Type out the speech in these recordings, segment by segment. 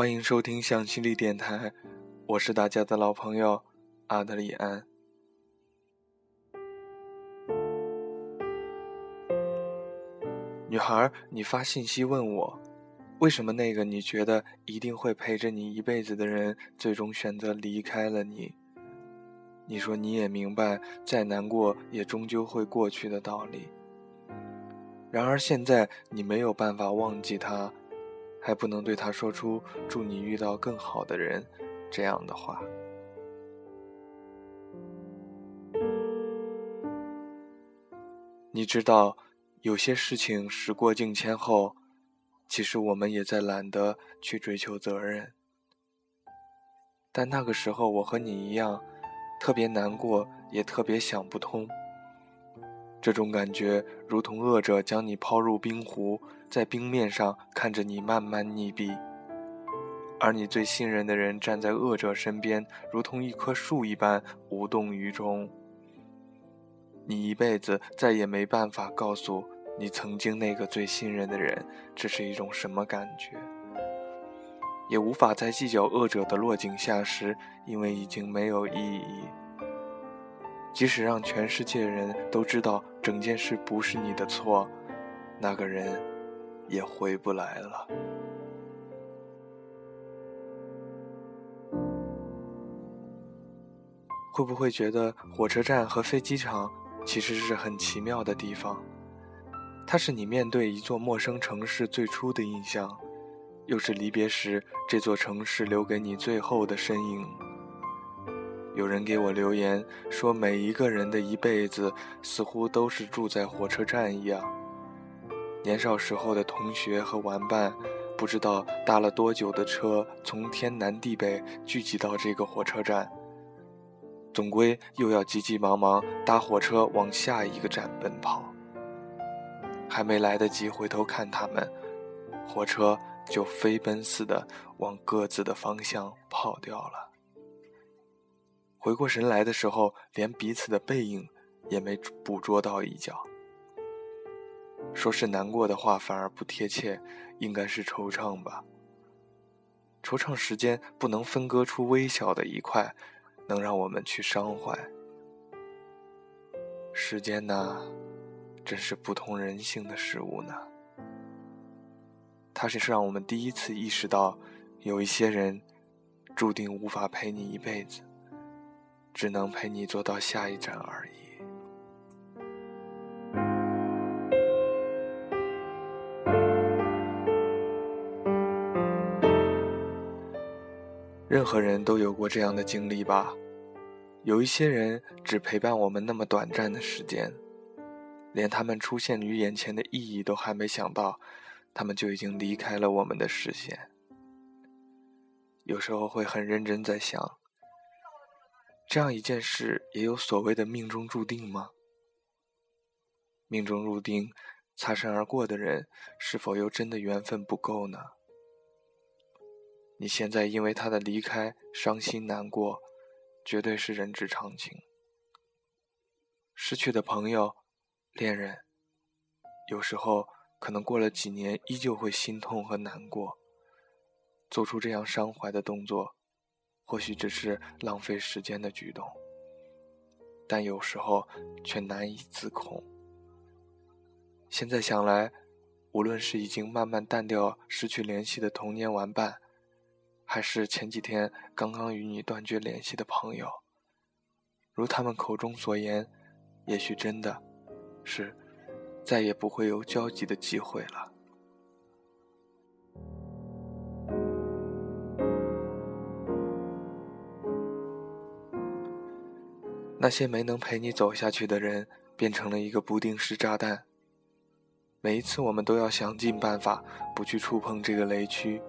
欢迎收听向心力电台，我是大家的老朋友阿德里安。女孩，你发信息问我，为什么那个你觉得一定会陪着你一辈子的人，最终选择离开了你？你说你也明白，再难过也终究会过去的道理。然而现在你没有办法忘记他，还不能对他说出“祝你遇到更好的人”这样的话。你知道。有些事情时过境迁后，其实我们也在懒得去追求责任。但那个时候，我和你一样，特别难过，也特别想不通。这种感觉如同恶者将你抛入冰湖，在冰面上看着你慢慢溺毙，而你最信任的人站在恶者身边，如同一棵树一般无动于衷。你一辈子再也没办法告诉你曾经那个最信任的人，这是一种什么感觉，也无法再计较恶者的落井下石，因为已经没有意义。即使让全世界人都知道整件事不是你的错，那个人也回不来了。会不会觉得火车站和飞机场？其实是很奇妙的地方，它是你面对一座陌生城市最初的印象，又是离别时这座城市留给你最后的身影。有人给我留言说，每一个人的一辈子似乎都是住在火车站一样。年少时候的同学和玩伴，不知道搭了多久的车，从天南地北聚集到这个火车站。总归又要急急忙忙搭火车往下一个站奔跑，还没来得及回头看他们，火车就飞奔似的往各自的方向跑掉了。回过神来的时候，连彼此的背影也没捕捉到一角。说是难过的话反而不贴切，应该是惆怅吧。惆怅时间不能分割出微小的一块。能让我们去伤怀。时间呐，真是不通人性的事物呢。它是让我们第一次意识到，有一些人注定无法陪你一辈子，只能陪你坐到下一站而已。任何人都有过这样的经历吧。有一些人只陪伴我们那么短暂的时间，连他们出现于眼前的意义都还没想到，他们就已经离开了我们的视线。有时候会很认真在想，这样一件事也有所谓的命中注定吗？命中注定，擦身而过的人，是否又真的缘分不够呢？你现在因为他的离开伤心难过。绝对是人之常情。失去的朋友、恋人，有时候可能过了几年，依旧会心痛和难过。做出这样伤怀的动作，或许只是浪费时间的举动，但有时候却难以自控。现在想来，无论是已经慢慢淡掉、失去联系的童年玩伴，还是前几天刚刚与你断绝联系的朋友，如他们口中所言，也许真的是再也不会有交集的机会了。那些没能陪你走下去的人，变成了一个不定时炸弹。每一次，我们都要想尽办法不去触碰这个雷区。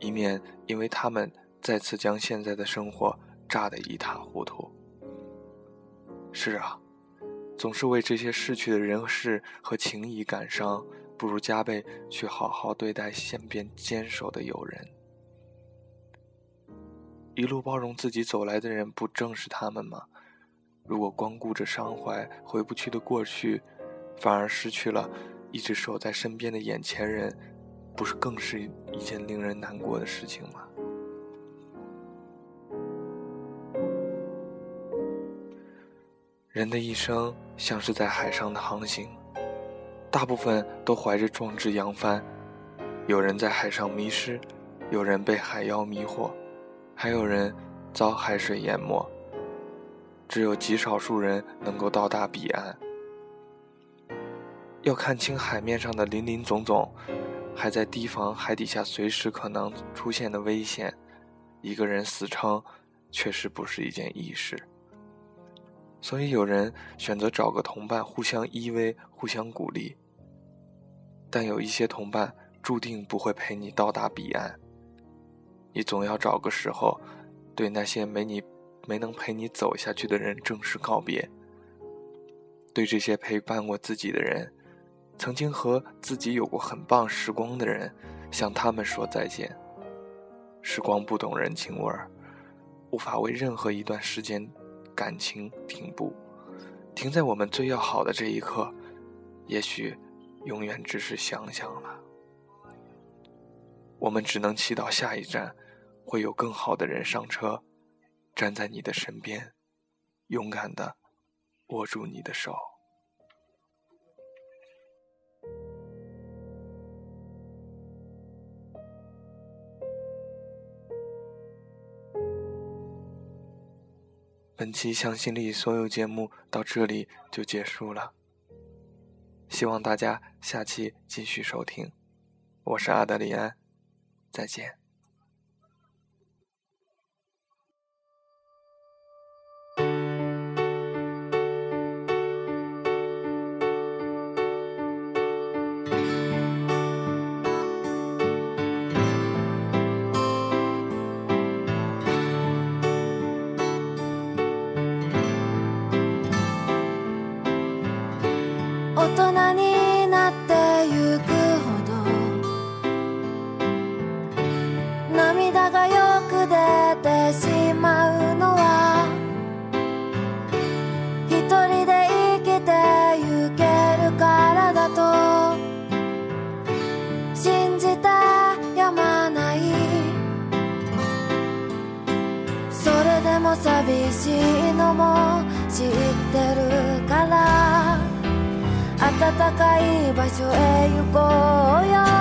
以免因为他们再次将现在的生活炸得一塌糊涂。是啊，总是为这些逝去的人事和情谊感伤，不如加倍去好好对待身边坚守的友人。一路包容自己走来的人，不正是他们吗？如果光顾着伤怀回不去的过去，反而失去了一直守在身边的眼前人。不是更是一件令人难过的事情吗？人的一生像是在海上的航行，大部分都怀着壮志扬帆。有人在海上迷失，有人被海妖迷惑，还有人遭海水淹没。只有极少数人能够到达彼岸。要看清海面上的林林总总，还在提防海底下随时可能出现的危险。一个人死撑，确实不是一件易事。所以有人选择找个同伴，互相依偎，互相鼓励。但有一些同伴注定不会陪你到达彼岸。你总要找个时候，对那些没你。没能陪你走下去的人正式告别。对这些陪伴过自己的人，曾经和自己有过很棒时光的人，向他们说再见。时光不懂人情味儿，无法为任何一段时间感情停步，停在我们最要好的这一刻，也许永远只是想想了。我们只能祈祷下一站会有更好的人上车。站在你的身边，勇敢的握住你的手。本期向心力所有节目到这里就结束了，希望大家下期继续收听。我是阿德里安，再见。寂しいのも知ってるから。暖かい場所へ行こうよ。